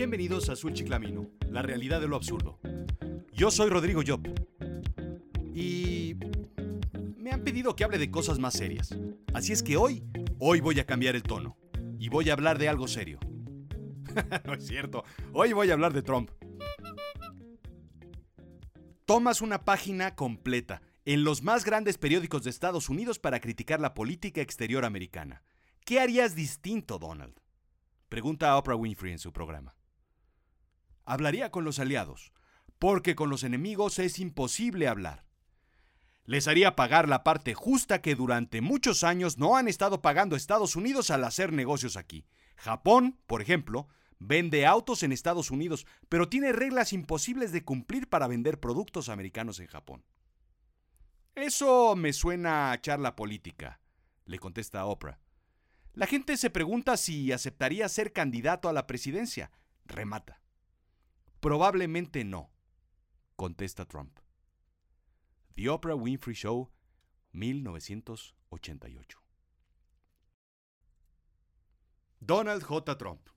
Bienvenidos a Azul Chiclamino, la realidad de lo absurdo. Yo soy Rodrigo Job. Y me han pedido que hable de cosas más serias. Así es que hoy, hoy voy a cambiar el tono. Y voy a hablar de algo serio. no es cierto. Hoy voy a hablar de Trump. Tomas una página completa en los más grandes periódicos de Estados Unidos para criticar la política exterior americana. ¿Qué harías distinto, Donald? Pregunta a Oprah Winfrey en su programa. Hablaría con los aliados, porque con los enemigos es imposible hablar. Les haría pagar la parte justa que durante muchos años no han estado pagando Estados Unidos al hacer negocios aquí. Japón, por ejemplo, vende autos en Estados Unidos, pero tiene reglas imposibles de cumplir para vender productos americanos en Japón. Eso me suena a charla política, le contesta Oprah. La gente se pregunta si aceptaría ser candidato a la presidencia. Remata. Probablemente no, contesta Trump. The Oprah Winfrey Show, 1988. Donald J. Trump.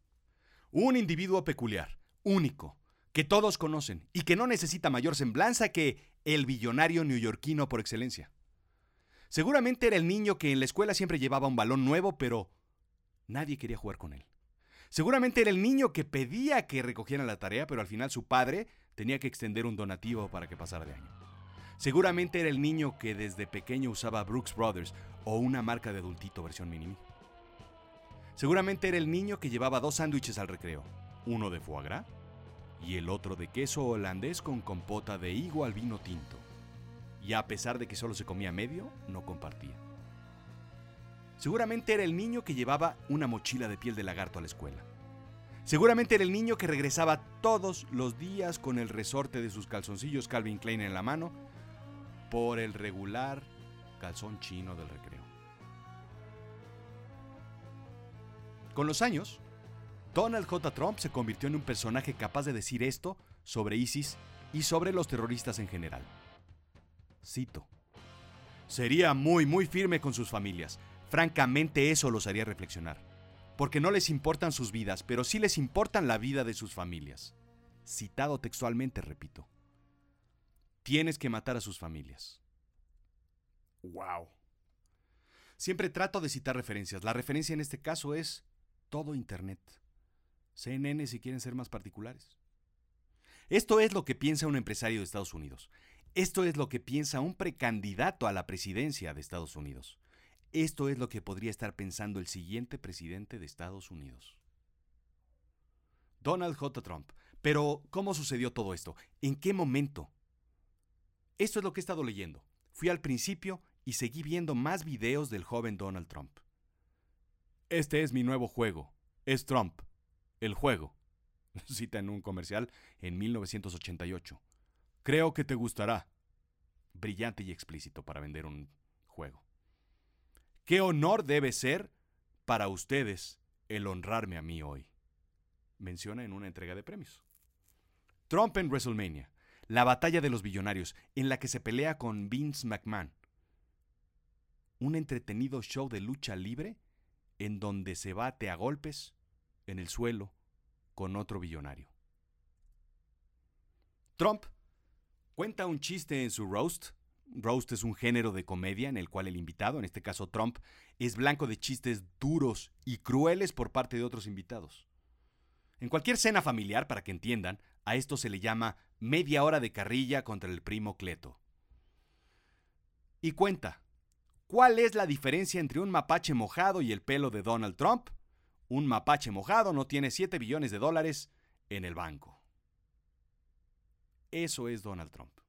Un individuo peculiar, único, que todos conocen y que no necesita mayor semblanza que el billonario neoyorquino por excelencia. Seguramente era el niño que en la escuela siempre llevaba un balón nuevo, pero nadie quería jugar con él. Seguramente era el niño que pedía que recogieran la tarea, pero al final su padre tenía que extender un donativo para que pasara de año. Seguramente era el niño que desde pequeño usaba Brooks Brothers o una marca de adultito versión mini. Seguramente era el niño que llevaba dos sándwiches al recreo, uno de foie gras y el otro de queso holandés con compota de higo al vino tinto y a pesar de que solo se comía medio, no compartía. Seguramente era el niño que llevaba una mochila de piel de lagarto a la escuela. Seguramente era el niño que regresaba todos los días con el resorte de sus calzoncillos Calvin Klein en la mano por el regular calzón chino del recreo. Con los años, Donald J. Trump se convirtió en un personaje capaz de decir esto sobre ISIS y sobre los terroristas en general. Cito. Sería muy, muy firme con sus familias. Francamente eso los haría reflexionar. Porque no les importan sus vidas, pero sí les importan la vida de sus familias. Citado textualmente, repito. Tienes que matar a sus familias. ¡Wow! Siempre trato de citar referencias. La referencia en este caso es todo Internet. CNN si quieren ser más particulares. Esto es lo que piensa un empresario de Estados Unidos. Esto es lo que piensa un precandidato a la presidencia de Estados Unidos. Esto es lo que podría estar pensando el siguiente presidente de Estados Unidos. Donald J. Trump. Pero, ¿cómo sucedió todo esto? ¿En qué momento? Esto es lo que he estado leyendo. Fui al principio y seguí viendo más videos del joven Donald Trump. Este es mi nuevo juego. Es Trump. El juego. Cita en un comercial en 1988. Creo que te gustará. Brillante y explícito para vender un juego. Qué honor debe ser para ustedes el honrarme a mí hoy. Menciona en una entrega de premios. Trump en WrestleMania. La batalla de los billonarios, en la que se pelea con Vince McMahon. Un entretenido show de lucha libre en donde se bate a golpes en el suelo con otro billonario. Trump Cuenta un chiste en su roast. Roast es un género de comedia en el cual el invitado, en este caso Trump, es blanco de chistes duros y crueles por parte de otros invitados. En cualquier cena familiar, para que entiendan, a esto se le llama media hora de carrilla contra el primo Cleto. Y cuenta, ¿cuál es la diferencia entre un mapache mojado y el pelo de Donald Trump? Un mapache mojado no tiene 7 billones de dólares en el banco. Eso es Donald Trump.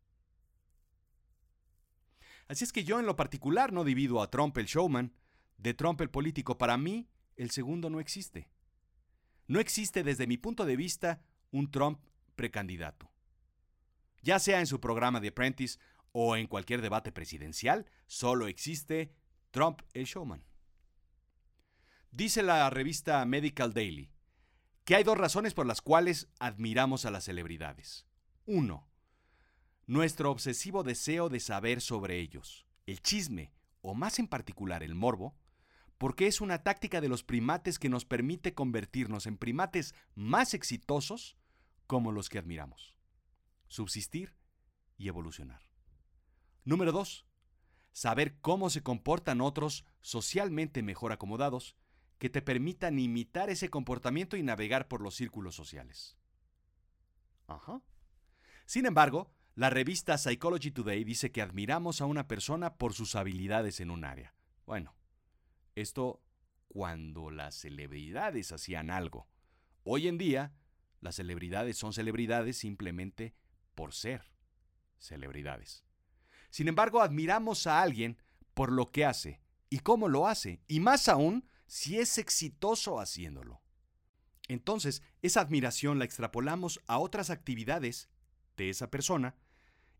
Así es que yo en lo particular no divido a Trump el showman de Trump el político. Para mí, el segundo no existe. No existe desde mi punto de vista un Trump precandidato. Ya sea en su programa de Apprentice o en cualquier debate presidencial, solo existe Trump el showman. Dice la revista Medical Daily que hay dos razones por las cuales admiramos a las celebridades. 1. Nuestro obsesivo deseo de saber sobre ellos, el chisme, o más en particular el morbo, porque es una táctica de los primates que nos permite convertirnos en primates más exitosos como los que admiramos. Subsistir y evolucionar. Número 2. Saber cómo se comportan otros socialmente mejor acomodados que te permitan imitar ese comportamiento y navegar por los círculos sociales. Ajá. Sin embargo, la revista Psychology Today dice que admiramos a una persona por sus habilidades en un área. Bueno, esto cuando las celebridades hacían algo. Hoy en día, las celebridades son celebridades simplemente por ser celebridades. Sin embargo, admiramos a alguien por lo que hace y cómo lo hace, y más aún si es exitoso haciéndolo. Entonces, esa admiración la extrapolamos a otras actividades de esa persona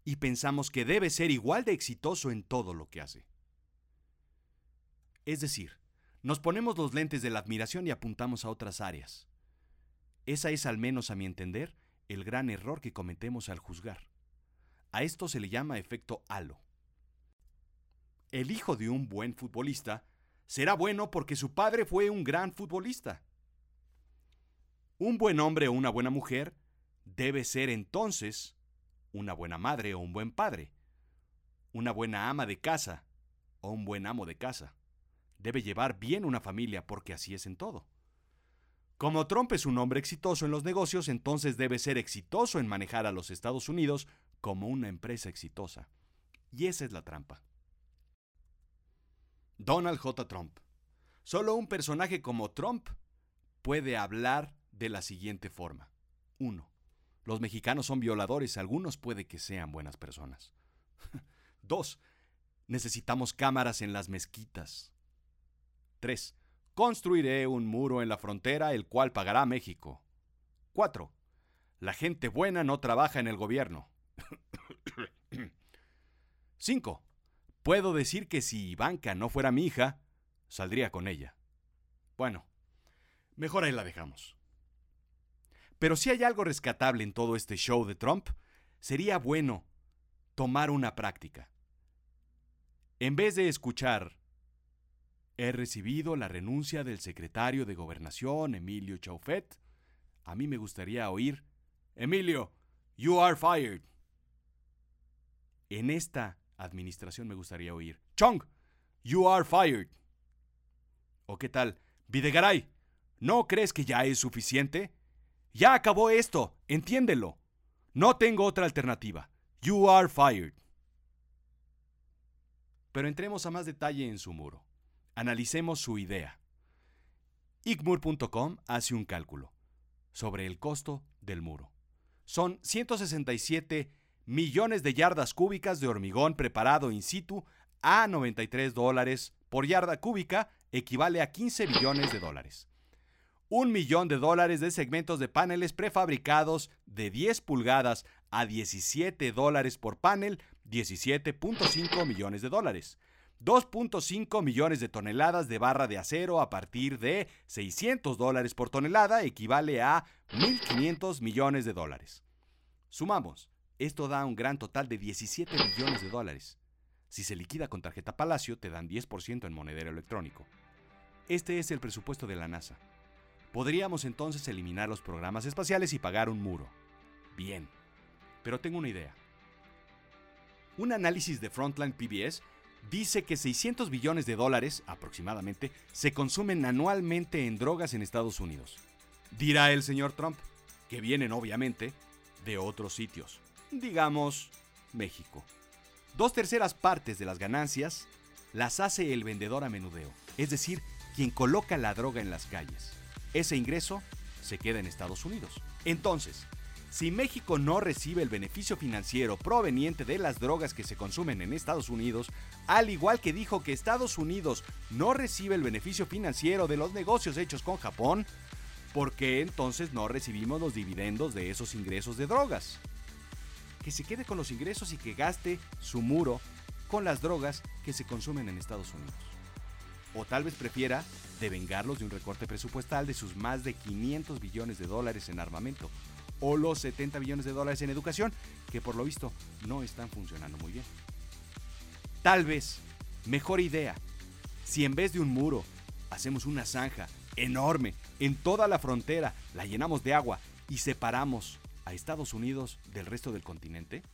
y pensamos que debe ser igual de exitoso en todo lo que hace. Es decir, nos ponemos los lentes de la admiración y apuntamos a otras áreas. Esa es, al menos a mi entender, el gran error que cometemos al juzgar. A esto se le llama efecto halo. El hijo de un buen futbolista será bueno porque su padre fue un gran futbolista. Un buen hombre o una buena mujer debe ser entonces una buena madre o un buen padre, una buena ama de casa o un buen amo de casa. Debe llevar bien una familia porque así es en todo. Como Trump es un hombre exitoso en los negocios, entonces debe ser exitoso en manejar a los Estados Unidos como una empresa exitosa. Y esa es la trampa. Donald J. Trump. Solo un personaje como Trump puede hablar de la siguiente forma. 1. Los mexicanos son violadores, algunos puede que sean buenas personas. 2. Necesitamos cámaras en las mezquitas. 3. Construiré un muro en la frontera el cual pagará México. 4. La gente buena no trabaja en el gobierno. 5. Puedo decir que si Ivanka no fuera mi hija, saldría con ella. Bueno, mejor ahí la dejamos. Pero si hay algo rescatable en todo este show de Trump, sería bueno tomar una práctica. En vez de escuchar, he recibido la renuncia del secretario de Gobernación, Emilio Chaufet, a mí me gustaría oír, Emilio, you are fired. En esta administración me gustaría oír. Chong, you are fired. ¿O qué tal? Videgaray, ¿no crees que ya es suficiente? Ya acabó esto, entiéndelo. No tengo otra alternativa. You are fired. Pero entremos a más detalle en su muro. Analicemos su idea. Igmur.com hace un cálculo sobre el costo del muro. Son 167 millones de yardas cúbicas de hormigón preparado in situ a 93 dólares por yarda cúbica equivale a 15 billones de dólares. Un millón de dólares de segmentos de paneles prefabricados de 10 pulgadas a 17 dólares por panel, 17.5 millones de dólares. 2.5 millones de toneladas de barra de acero a partir de 600 dólares por tonelada equivale a 1.500 millones de dólares. Sumamos esto da un gran total de 17 millones de dólares. Si se liquida con tarjeta Palacio, te dan 10% en monedero electrónico. Este es el presupuesto de la NASA. Podríamos entonces eliminar los programas espaciales y pagar un muro. Bien, pero tengo una idea. Un análisis de Frontline PBS dice que 600 billones de dólares, aproximadamente, se consumen anualmente en drogas en Estados Unidos. Dirá el señor Trump, que vienen obviamente de otros sitios digamos, México. Dos terceras partes de las ganancias las hace el vendedor a menudeo, es decir, quien coloca la droga en las calles. Ese ingreso se queda en Estados Unidos. Entonces, si México no recibe el beneficio financiero proveniente de las drogas que se consumen en Estados Unidos, al igual que dijo que Estados Unidos no recibe el beneficio financiero de los negocios hechos con Japón, ¿por qué entonces no recibimos los dividendos de esos ingresos de drogas? que se quede con los ingresos y que gaste su muro con las drogas que se consumen en Estados Unidos. O tal vez prefiera devengarlos de un recorte presupuestal de sus más de 500 billones de dólares en armamento o los 70 billones de dólares en educación, que por lo visto no están funcionando muy bien. Tal vez, mejor idea, si en vez de un muro Hacemos una zanja enorme en toda la frontera, la llenamos de agua y separamos a Estados Unidos del resto del continente.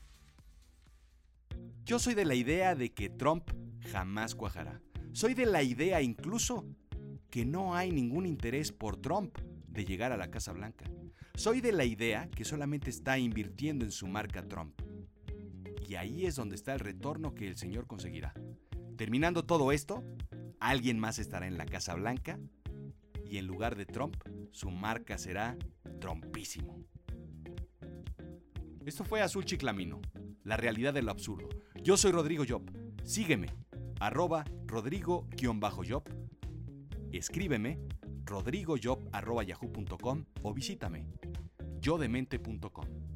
Yo soy de la idea de que Trump jamás cuajará. Soy de la idea incluso que no hay ningún interés por Trump de llegar a la Casa Blanca. Soy de la idea que solamente está invirtiendo en su marca Trump. Y ahí es donde está el retorno que el señor conseguirá. Terminando todo esto, alguien más estará en la Casa Blanca y en lugar de Trump, su marca será Trumpísimo. Esto fue Azul Chiclamino, la realidad de lo absurdo. Yo soy Rodrigo Job. Sígueme, arroba rodrigo-job. Escríbeme rodrigojob.yahoo.com o visítame yodemente.com.